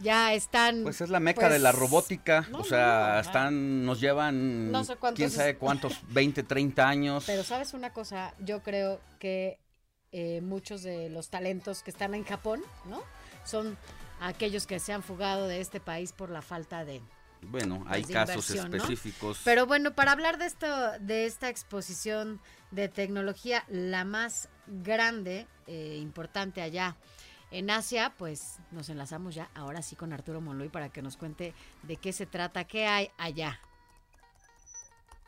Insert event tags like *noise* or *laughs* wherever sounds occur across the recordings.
ya están. Pues es la meca pues, de la robótica, no, o no, sea, están, nos llevan No sé cuántos quién sabe cuántos, *laughs* 20, 30 años. Pero sabes una cosa, yo creo que eh, muchos de los talentos que están en Japón, ¿no? Son aquellos que se han fugado de este país por la falta de... bueno, hay de casos específicos. Pero bueno, para hablar de esto, de esta exposición de tecnología, la más grande, eh, importante allá en Asia, pues nos enlazamos ya ahora sí con Arturo Monloy para que nos cuente de qué se trata, qué hay allá.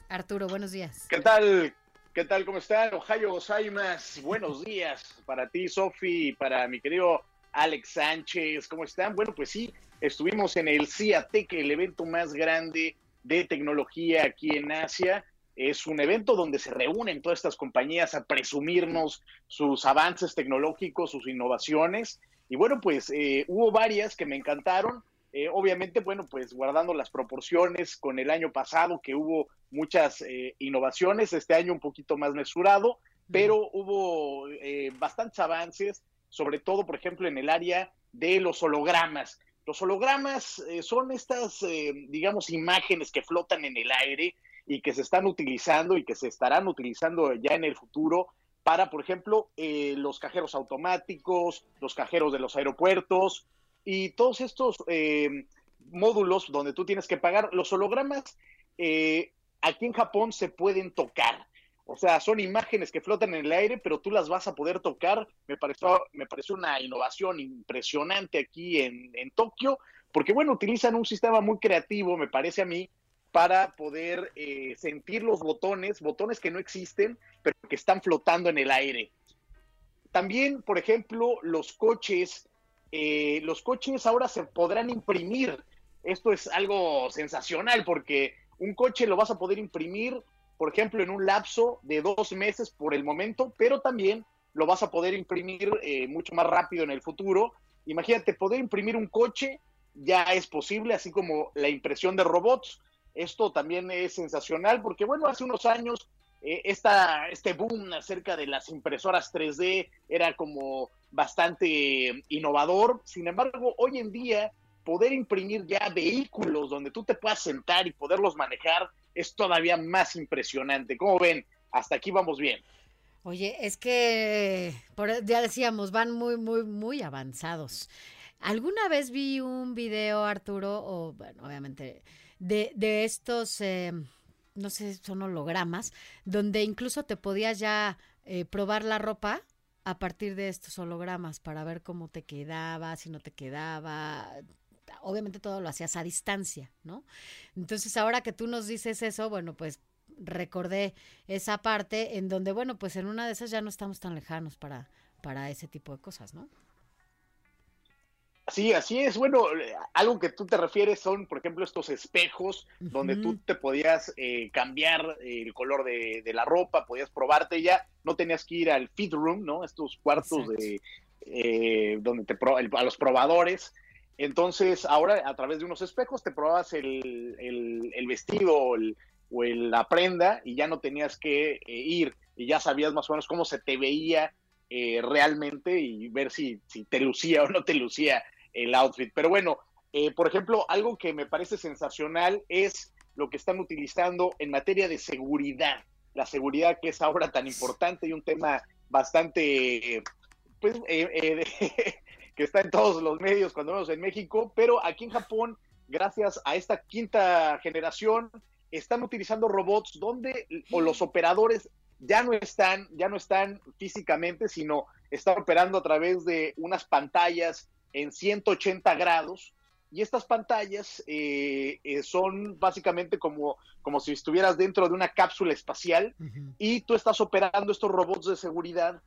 Arturo, buenos días. ¿Qué tal? ¿Qué tal? ¿Cómo están? Ohio Gozaimas. Buenos días para ti, Sofi, para mi querido Alex Sánchez. ¿Cómo están? Bueno, pues sí, estuvimos en el CIATEC, el evento más grande de tecnología aquí en Asia. Es un evento donde se reúnen todas estas compañías a presumirnos sus avances tecnológicos, sus innovaciones. Y bueno, pues eh, hubo varias que me encantaron. Eh, obviamente, bueno, pues guardando las proporciones con el año pasado, que hubo muchas eh, innovaciones, este año un poquito más mesurado, pero hubo eh, bastantes avances, sobre todo, por ejemplo, en el área de los hologramas. Los hologramas son estas, digamos, imágenes que flotan en el aire y que se están utilizando y que se estarán utilizando ya en el futuro para, por ejemplo, eh, los cajeros automáticos, los cajeros de los aeropuertos y todos estos eh, módulos donde tú tienes que pagar. Los hologramas eh, aquí en Japón se pueden tocar. O sea, son imágenes que flotan en el aire, pero tú las vas a poder tocar. Me pareció, me pareció una innovación impresionante aquí en, en Tokio, porque bueno, utilizan un sistema muy creativo, me parece a mí, para poder eh, sentir los botones, botones que no existen, pero que están flotando en el aire. También, por ejemplo, los coches, eh, los coches ahora se podrán imprimir. Esto es algo sensacional porque un coche lo vas a poder imprimir, por ejemplo, en un lapso de dos meses por el momento, pero también lo vas a poder imprimir eh, mucho más rápido en el futuro. Imagínate, poder imprimir un coche ya es posible, así como la impresión de robots. Esto también es sensacional porque, bueno, hace unos años eh, esta, este boom acerca de las impresoras 3D era como bastante innovador. Sin embargo, hoy en día poder imprimir ya vehículos donde tú te puedas sentar y poderlos manejar es todavía más impresionante. ¿Cómo ven? Hasta aquí vamos bien. Oye, es que ya decíamos, van muy, muy, muy avanzados. Alguna vez vi un video, Arturo, o bueno, obviamente, de, de estos, eh, no sé, son hologramas, donde incluso te podías ya eh, probar la ropa a partir de estos hologramas para ver cómo te quedaba, si no te quedaba. Obviamente todo lo hacías a distancia, ¿no? Entonces ahora que tú nos dices eso, bueno, pues recordé esa parte en donde, bueno, pues en una de esas ya no estamos tan lejanos para, para ese tipo de cosas, ¿no? Sí, así es. Bueno, eh, algo que tú te refieres son, por ejemplo, estos espejos donde tú te podías eh, cambiar el color de, de la ropa, podías probarte ya, no tenías que ir al feed room, ¿no? Estos cuartos Exacto. de eh, donde te pro- el- a los probadores. Entonces, ahora a través de unos espejos te probabas el, el- el vestido o, el- o el- la prenda y ya no tenías que eh, ir y ya sabías más o menos cómo se te veía eh, realmente y ver si, si te lucía o no te lucía el outfit. Pero bueno, eh, por ejemplo, algo que me parece sensacional es lo que están utilizando en materia de seguridad. La seguridad que es ahora tan importante y un tema bastante, pues, eh, eh, *laughs* que está en todos los medios cuando vemos en México, pero aquí en Japón, gracias a esta quinta generación, están utilizando robots donde o los operadores ya no están, ya no están físicamente, sino están operando a través de unas pantallas en 180 grados Y estas pantallas eh, eh, son básicamente como, como si estuvieras dentro de una cápsula espacial y tú estás operando estos robots de seguridad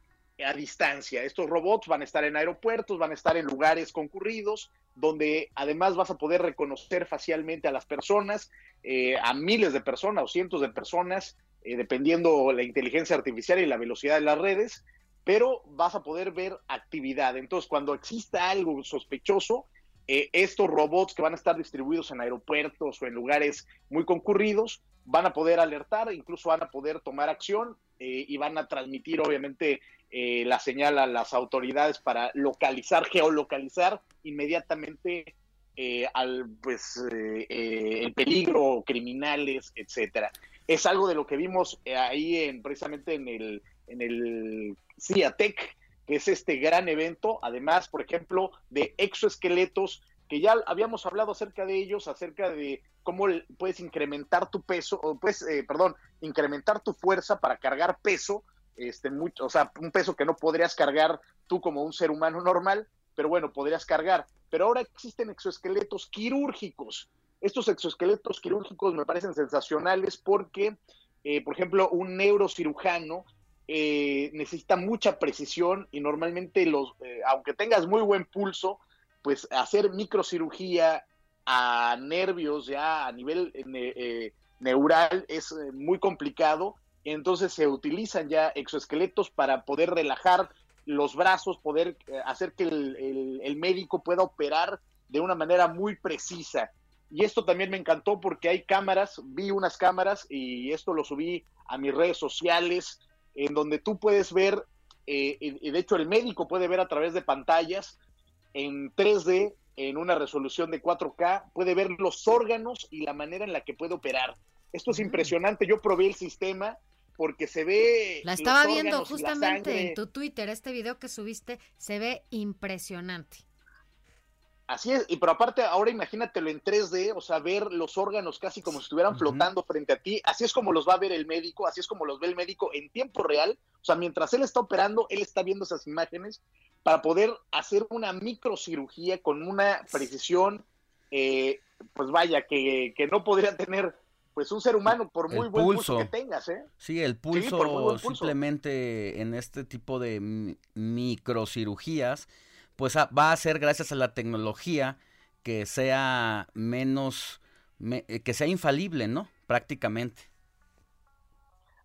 a distancia. Estos robots van a estar en aeropuertos, van a estar en lugares concurridos, donde además vas a poder reconocer facialmente a las personas, eh, a miles de personas o cientos de personas, eh, dependiendo la inteligencia artificial y la velocidad de las redes, pero vas a poder ver actividad. Entonces, cuando exista algo sospechoso, eh, estos robots que van a estar distribuidos en aeropuertos o en lugares muy concurridos, van a poder alertar, incluso van a poder tomar acción y van a transmitir obviamente eh, la señal a las autoridades para localizar, geolocalizar inmediatamente eh, al pues eh, el peligro, criminales, etcétera. Es algo de lo que vimos ahí en precisamente en el en el CIATEC, que es este gran evento, además, por ejemplo, de exoesqueletos que ya habíamos hablado acerca de ellos, acerca de cómo puedes incrementar tu peso, o pues, perdón, incrementar tu fuerza para cargar peso este, mucho, o sea, un peso que no podrías cargar tú como un ser humano normal, pero bueno, podrías cargar. Pero ahora existen exoesqueletos quirúrgicos. Estos exoesqueletos quirúrgicos me parecen sensacionales porque, eh, por ejemplo, un neurocirujano eh, necesita mucha precisión y normalmente los, eh, aunque tengas muy buen pulso, pues hacer microcirugía a nervios ya a nivel neural es muy complicado entonces se utilizan ya exoesqueletos para poder relajar los brazos, poder eh, hacer que el, médico pueda operar de una manera muy precisa. Y esto también me encantó porque hay cámaras, vi unas cámaras y esto lo subí a mis redes sociales, en donde tú puedes ver, eh, y de hecho el médico puede ver a través de pantallas en 3D, en una resolución de 4K, puede ver los órganos y la manera en la que puede operar. Esto es impresionante, yo probé el sistema porque se ve... La estaba viendo justamente en tu Twitter, este video que subiste se ve impresionante. Así es, y pero aparte ahora imagínatelo en 3D, o sea, ver los órganos casi como si estuvieran flotando frente a ti, así es como los va a ver el médico, así es como los ve el médico en tiempo real, o sea, mientras él está operando, él está viendo esas imágenes para poder hacer una microcirugía con una precisión, eh, pues vaya, que, que no podría tener pues un ser humano, por muy buen pulso. que tengas, ¿eh? Sí, el pulso, simplemente en este tipo de microcirugías, pues va a ser gracias a la tecnología que sea menos, eh, que sea infalible, ¿no? Prácticamente.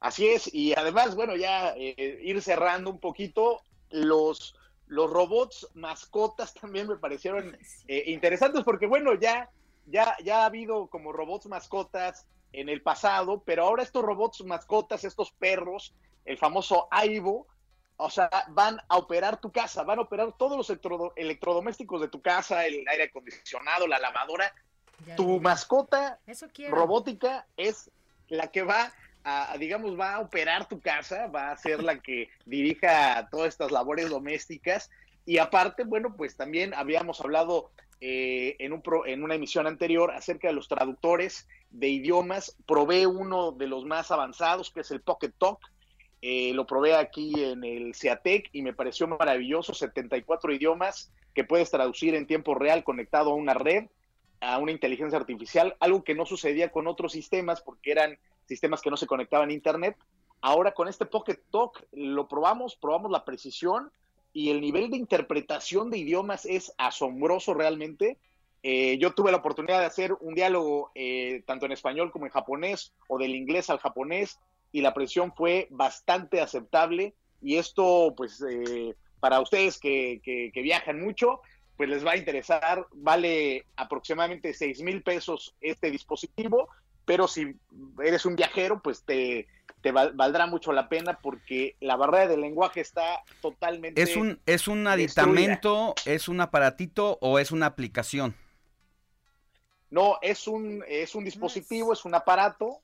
Así es, y además, bueno, ya eh, ir cerrando un poquito, los, los robots mascotas también me parecieron *laughs* eh, interesantes porque, bueno, ya, ya, ya ha habido como robots mascotas en el pasado, pero ahora estos robots mascotas, estos perros, el famoso Aibo, o sea, van a operar tu casa, van a operar todos los electrodomésticos de tu casa, el aire acondicionado, la lavadora. tu mascota robótica es la que va a, digamos, va a operar tu casa, va a ser la que *laughs* dirija todas estas labores domésticas. Y aparte, bueno, pues también habíamos hablado eh, en, un en una emisión anterior acerca de los traductores de idiomas. Probé uno de los más avanzados, que es el Pocket Talk. Eh, lo probé aquí en el CEATEC y me pareció maravilloso, 74 idiomas que puedes traducir en tiempo real conectado a una red, a una inteligencia artificial, algo que no sucedía con otros sistemas porque eran sistemas que no se conectaban a Internet. Ahora con este Pocket Talk lo probamos, probamos la precisión, y el nivel de interpretación de idiomas es asombroso realmente. Eh, yo tuve la oportunidad de hacer un diálogo eh, tanto en español como en japonés o del inglés al japonés y la presión fue bastante aceptable y esto pues eh, para ustedes que, que, que, viajan mucho pues les va a interesar, vale aproximadamente 6 mil pesos este dispositivo, pero si eres un viajero pues te, te valdrá mucho la pena porque la barrera del lenguaje está totalmente. ¿Es un, es un aditamento, es un aparatito o es una aplicación? No, es un, es un dispositivo, es un aparato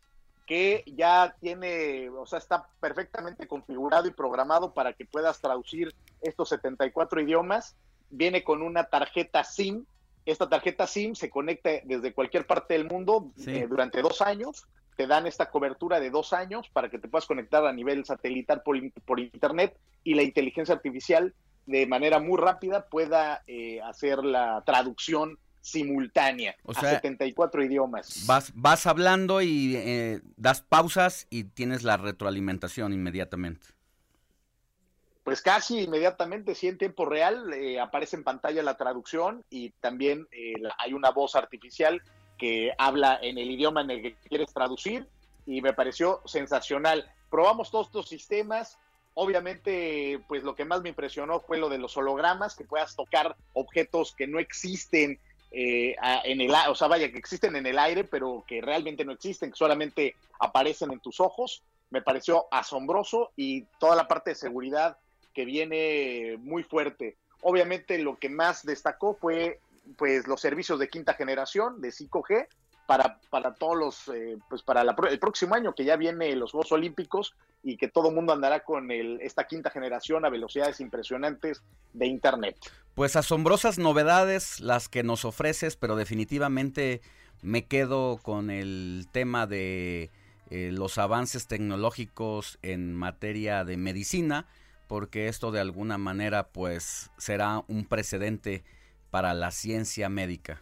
que ya tiene, o sea, está perfectamente configurado y programado para que puedas traducir estos 74 idiomas. Viene con una tarjeta SIM. Esta tarjeta SIM se conecta desde cualquier parte del mundo eh, durante dos años te dan esta cobertura de dos años para que te puedas conectar a nivel satelital por, por internet y la inteligencia artificial de manera muy rápida pueda eh, hacer la traducción simultánea a 74 idiomas. Vas, vas hablando y eh, das pausas y tienes la retroalimentación inmediatamente. Pues casi inmediatamente, sí, en tiempo real, eh, aparece en pantalla la traducción y también eh, hay una voz artificial que habla en el idioma en el que quieres traducir y me pareció sensacional. Probamos todos estos sistemas, obviamente, pues lo que más me impresionó fue lo de los hologramas, que puedas tocar objetos que no existen eh, en el, o sea, vaya, que existen en el aire, pero que realmente no existen, que solamente aparecen en tus ojos. Me pareció asombroso y toda la parte de seguridad que viene muy fuerte. Obviamente lo que más destacó fue pues los servicios de quinta generación de 5G para, para todos los, eh, pues para el próximo año que ya viene los Juegos Olímpicos y que todo mundo andará con el, esta quinta generación a velocidades impresionantes de Internet. Pues asombrosas novedades las que nos ofreces, pero definitivamente me quedo con el tema de eh, los avances tecnológicos en materia de medicina, porque esto de alguna manera pues será un precedente para la ciencia médica.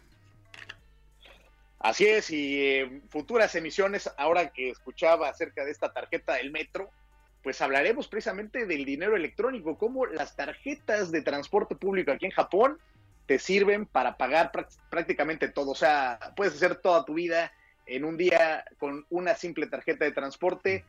Así es, y eh, futuras emisiones, ahora que escuchaba acerca de esta tarjeta del metro, pues hablaremos precisamente del dinero electrónico, cómo las tarjetas de transporte público aquí en Japón te sirven para pagar prácticamente todo. O sea, puedes hacer toda tu vida en un día con una simple tarjeta de transporte,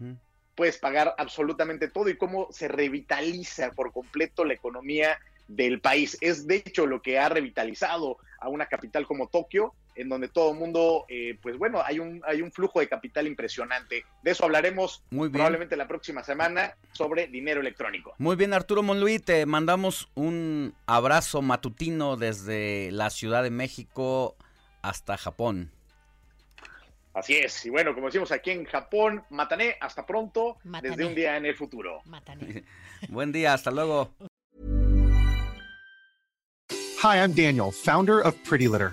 puedes pagar absolutamente todo y cómo se revitaliza por completo la economía del país. Es de hecho lo que ha revitalizado a una capital como Tokio, en donde todo el mundo, eh, pues bueno, hay un, hay un flujo de capital impresionante. De eso hablaremos probablemente la próxima semana sobre dinero electrónico. Muy bien, Arturo Monluí, te mandamos un abrazo matutino desde la Ciudad de México hasta Japón. Así es, y bueno, como decimos aquí en Japón, Matané, hasta pronto, desde un día en el futuro. Matané. *laughs* Buen día, hasta luego. Hi, I'm Daniel, founder of Pretty Litter.